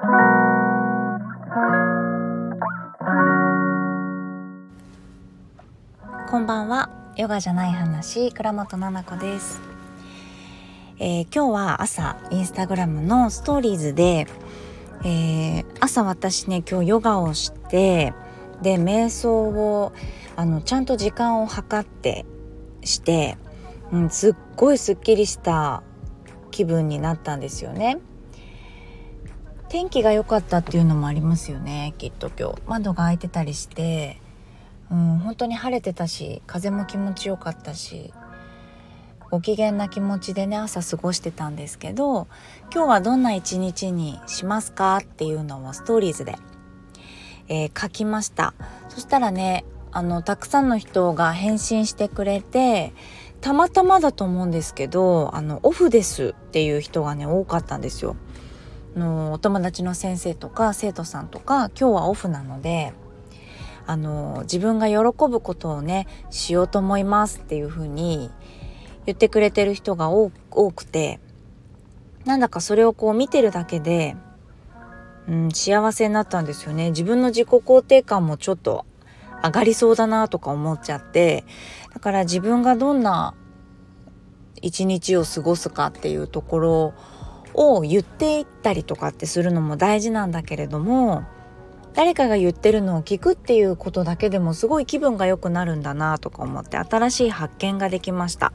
こんばんはヨガじゃない話倉本々子です、えー、今日は朝インスタグラムのストーリーズで、えー、朝私ね今日ヨガをしてで瞑想をあのちゃんと時間を計ってして、うん、すっごいすっきりした気分になったんですよね。天気が良かったっていうのもありますよねきっと今日窓が開いてたりしてうん本当に晴れてたし風も気持ちよかったしご機嫌な気持ちでね朝過ごしてたんですけど今日はどんな一日にしますかっていうのをストーリーズで、えー、書きましたそしたらねあのたくさんの人が返信してくれてたまたまだと思うんですけどあのオフですっていう人がね多かったんですよ。のお友達の先生とか生徒さんとか今日はオフなのであの自分が喜ぶことをねしようと思いますっていう風に言ってくれてる人が多くてなんだかそれをこう見てるだけで、うん、幸せになったんですよね。自分の自己肯定感もちょっと上がりそうだなとか思っちゃってだから自分がどんな一日を過ごすかっていうところをを言っていったりとかってするのも大事なんだけれども誰かが言ってるのを聞くっていうことだけでもすごい気分が良くなるんだなとか思って新しい発見ができました。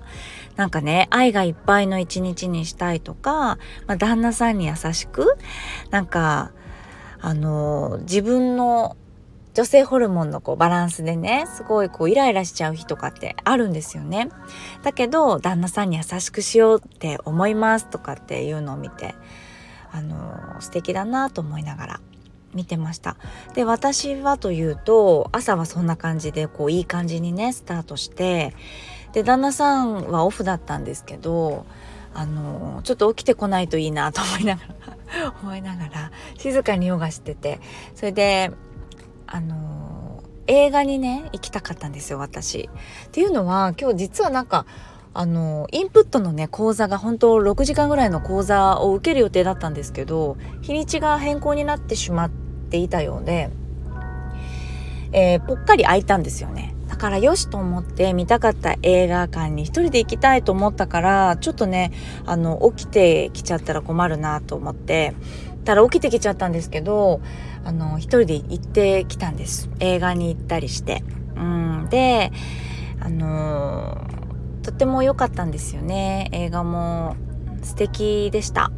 なんかね愛がいっぱいの一日にしたいとか、まあ、旦那さんに優しくなんかあの自分の女性ホルモンのこうバランスでねすごいこうイライラしちゃう日とかってあるんですよね。だけど旦那さんに優しくしようって思いますとかっていうのを見てあの素敵だなと思いながら見てました。で私はというと朝はそんな感じでこういい感じにねスタートしてで旦那さんはオフだったんですけどあのちょっと起きてこないといいなと思いながら 思いながら静かにヨガしててそれであの映画にね行きたかったんですよ私。っていうのは今日実はなんかあのインプットのね講座が本当6時間ぐらいの講座を受ける予定だったんですけど日にちが変更になってしまっていたようで、えー、ぽっかり空いたんですよね。だからよしと思って見たかった映画館に一人で行きたいと思ったからちょっとねあの起きてきちゃったら困るなと思ってたら起きてきちゃったんですけどあの一人で行ってきたんです。映画に行ったりして。うん。であのとっても良かったんですよね。映画も。素敵でした。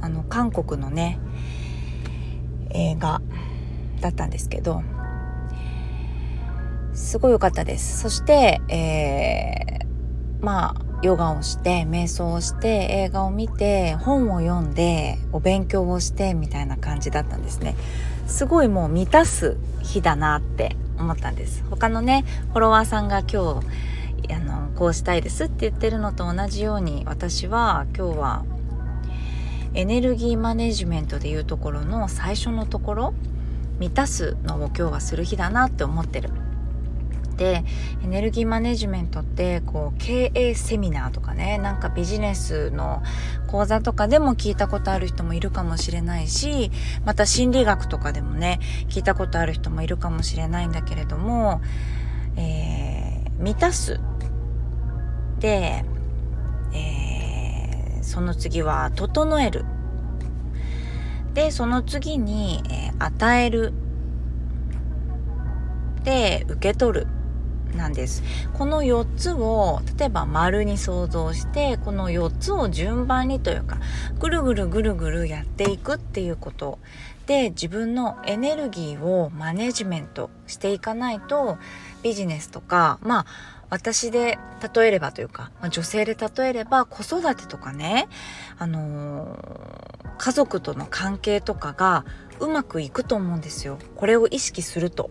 あの韓国のね映画だったんですけど。すごい良かったです。そして、えー、まあヨガをして瞑想をして映画を見て本を読んでお勉強をしてみたいな感じだったんですね。すごいもう満たす日だなって思ったんです。他のねフォロワーさんが今日あのこうしたいですって言ってるのと同じように私は今日はエネルギーマネジメントでいうところの最初のところ満たすのを今日はする日だなって思ってる。でエネルギーマネジメントってこう経営セミナーとかねなんかビジネスの講座とかでも聞いたことある人もいるかもしれないしまた心理学とかでもね聞いたことある人もいるかもしれないんだけれども、えー、満たすで、えー、その次は整える。でその次に、えー、与える。で受け取る。なんです。この4つを例えば丸に想像してこの4つを順番にというかぐるぐるぐるぐるやっていくっていうこと。で自分のエネルギーをマネジメントしていかないとビジネスとかまあ私で例えればというか、まあ、女性で例えれば子育てとかね、あのー、家族との関係とかがうまくいくと思うんですよ。これを意識すると。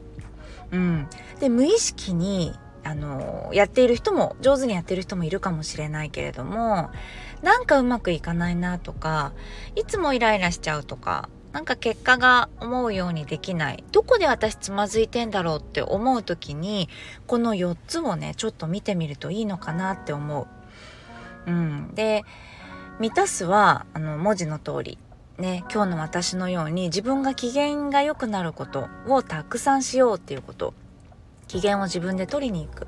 うん、で無意識にあのやっている人も上手にやってる人もいるかもしれないけれどもなんかうまくいかないなとかいつもイライラしちゃうとかなんか結果が思うようにできない。どこで私つまずいてんだろうって思う時にこの4つをねちょっと見てみるといいのかなって思う。うん、で満たすはあの文字の通り。ね今日の私のように自分が機嫌が良くなることをたくさんしようっていうこと。機嫌を自分で取りに行く。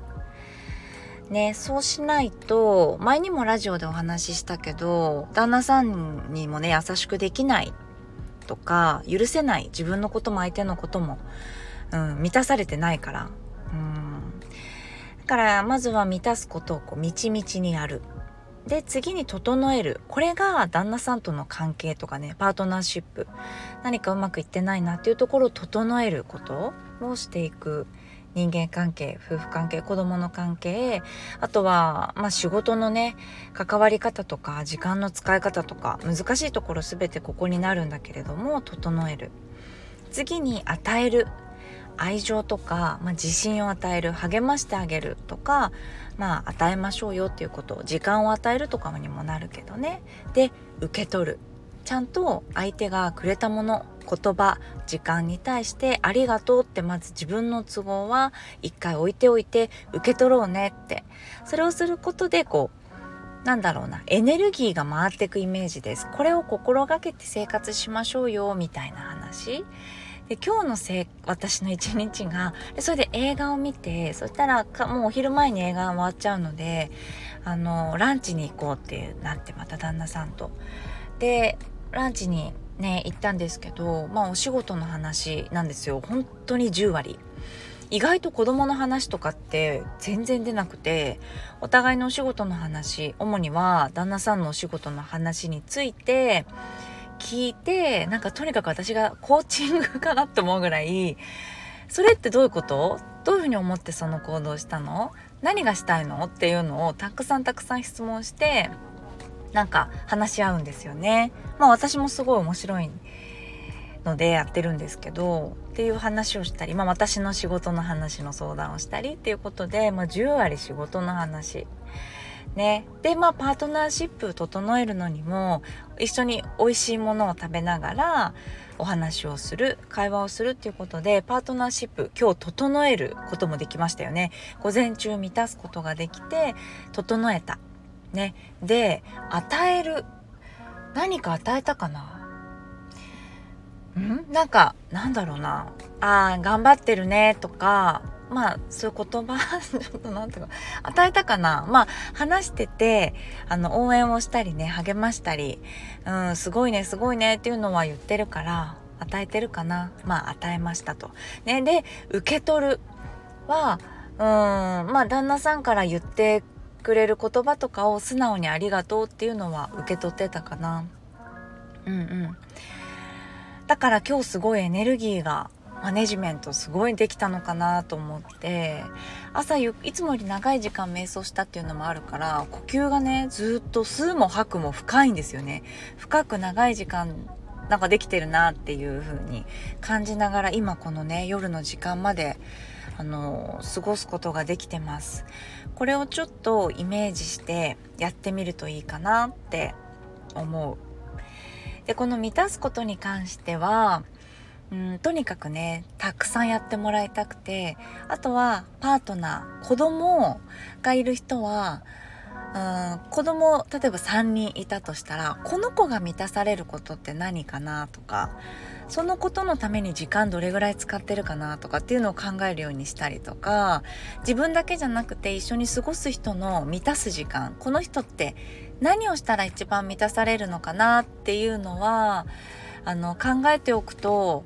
ねそうしないと前にもラジオでお話ししたけど旦那さんにもね優しくできないとか許せない自分のことも相手のことも、うん、満たされてないから、うん、だからまずは満たすことをこうみちみちにやる。で次に整える。これが旦那さんとの関係とかねパートナーシップ。何かうまくいってないなっていうところを整えることをしていく。人間関係夫婦関係子供の関係。あとは、まあ、仕事のね関わり方とか時間の使い方とか難しいところ全てここになるんだけれども整える。次に与える。愛情とか、まあ、自信を与える励ましてあげるとか、まあ、与えましょうよっていうこと時間を与えるとかにもなるけどね。で受け取る。ちゃんと相手がくれたもの言葉時間に対して「ありがとう」ってまず自分の都合は一回置いておいて受け取ろうねって。それをすることでこうなんだろうなエネルギーが回っていくイメージです。これを心がけて生活しましょうよみたいな話。で今日のせい私の一日がそれで映画を見てそしたらかもうお昼前に映画が終わっちゃうのであのランチに行こうってなってまた旦那さんと。でランチにね行ったんですけどまあお仕事の話なんですよ本当に10割意外と子供の話とかって全然出なくてお互いのお仕事の話主には旦那さんのお仕事の話について聞いてなんかとにかく私がコーチングかなって思うぐらいそれってどういうこと？どういうふうに思ってその行動したの？何がしたいの？っていうのをたくさんたくさん質問してなんか話し合うんですよね。まあ私もすごい面白いのでやってるんですけどっていう話をしたり、まあ、私の仕事の話の相談をしたりっていうことで、まあ、10割仕事の話。ね、でまあパートナーシップ整えるのにも一緒に美味しいものを食べながらお話をする会話をするっていうことでパートナーシップ今日整えることもできましたよね。午前中満たすことができて整えた。ね。で与える。何か与えたかな？ん？なんかなんだろうな。あ頑張ってるねとかまあそういう言葉ちょっとなんていうか与えたかなまあ話しててあの応援をしたりね励ましたりうんすごいねすごいねっていうのは言ってるから与えてるかなまあ与えましたと。ね、で受け取るはうんまあ旦那さんから言ってくれる言葉とかを素直にありがとうっていうのは受け取ってたかな。うんうん。だから今日すごいエネルギーがマネジメントすごいできたのかなと思って朝いつもより長い時間瞑想したっていうのもあるから呼吸がねずっと吸うも吐くも深いんですよね。深く長い時間なんかできてるなっていう風に感じながら今このね夜の時間まであの過ごすことができてます。これをちょっとイメージしてやってみるといいかなって思う。でこの満たすことに関してはうんとにかくねたくさんやってもらいたくてあとはパートナー子供がいる人はうん子供例えば3人いたとしたらこの子が満たされることって何かなとかそのことのために時間どれぐらい使ってるかなとかっていうのを考えるようにしたりとか自分だけじゃなくて一緒に過ごす人の満たす時間この人って何をしたら一番満たされるのかなっていうのはあの考えておくと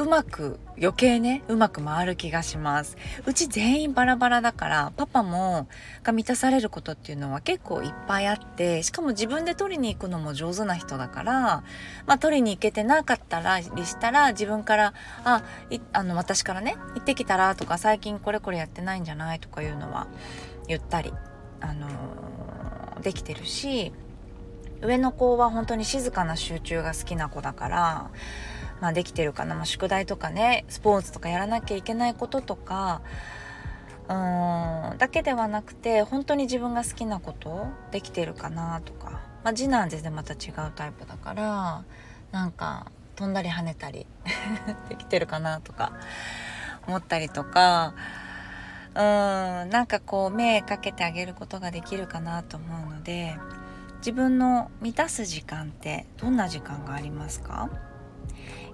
うまく余計ねうまく回る気がします。うち全員バラバラだからパパもが満たされることっていうのは結構いっぱいあってしかも自分で取りに行くのも上手な人だからまあ取りに行けてなかったらりしたら自分からああの私からね行ってきたらとか最近これこれやってないんじゃないとかいうのは言ったりあのー、できてるし上の子は本当に静かな集中が好きな子だからまあ、できてるかな、まあ、宿題とかねスポーツとかやらなきゃいけないこととかうーんだけではなくて本当に自分が好きなことできてるかなとか、まあ、次男は全然また違うタイプだからなんか飛んだり跳ねたり できてるかなとか思ったりとかうーんなんかこう目かけてあげることができるかなと思うので自分の満たす時間ってどんな時間がありますか？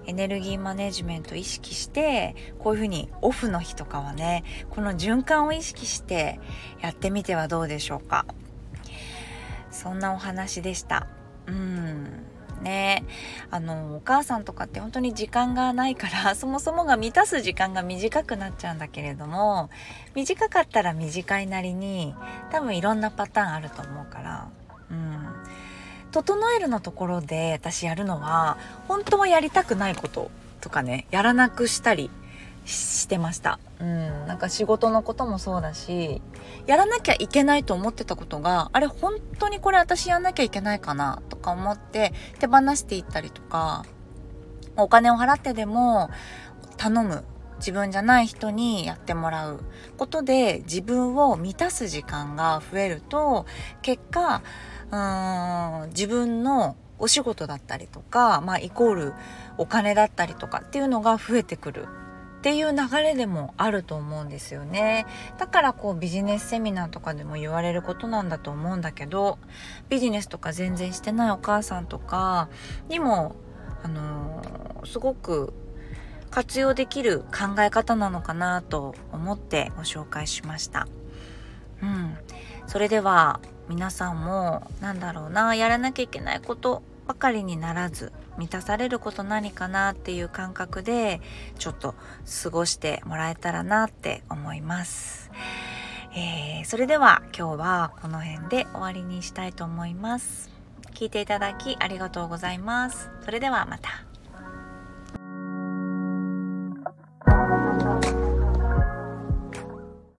エネルギーマネジメント意識してこういうふうにオフの日とかはねこの循環を意識してやってみてはどうでしょうか。そんなお話でした。うん。ね。あのお母さんとかって本当に時間がないから そもそもが満たす時間が短くなっちゃうんだけれども短かったら短いなりに多分いろんなパターンあると思うから。うん。整えるのところで私やるのは本当はやりたくないこととかねやらなくしたりしてました。うん、なんか仕事のこともそうだし、やらなきゃいけないと思ってたことが、あれ本当にこれ私やんなきゃいけないかなとか思って手放していったりとか、お金を払ってでも頼む。自分じゃない人にやってもらうことで自分を満たす時間が増えると結果うん自分のお仕事だったりとか、まあ、イコールお金だったりとかっていうのが増えてくる。っていう流れでもあると思うんですよね。だからこうビジネスセミナーとかでも言われることなんだと思うんだけどビジネスとか全然してないお母さんとかにもあのー、すごく活用できる考え方なのかなと思ってご紹介しました。うん、それでは皆さんもなんだろうなやらなきゃいけないことばかりにならず満たされること何かなっていう感覚でちょっと過ごしてもらえたらなって思います。えー、それでは今日はこの辺で終わりにしたいと思います。聞いていただきありがとうございます。それではまた。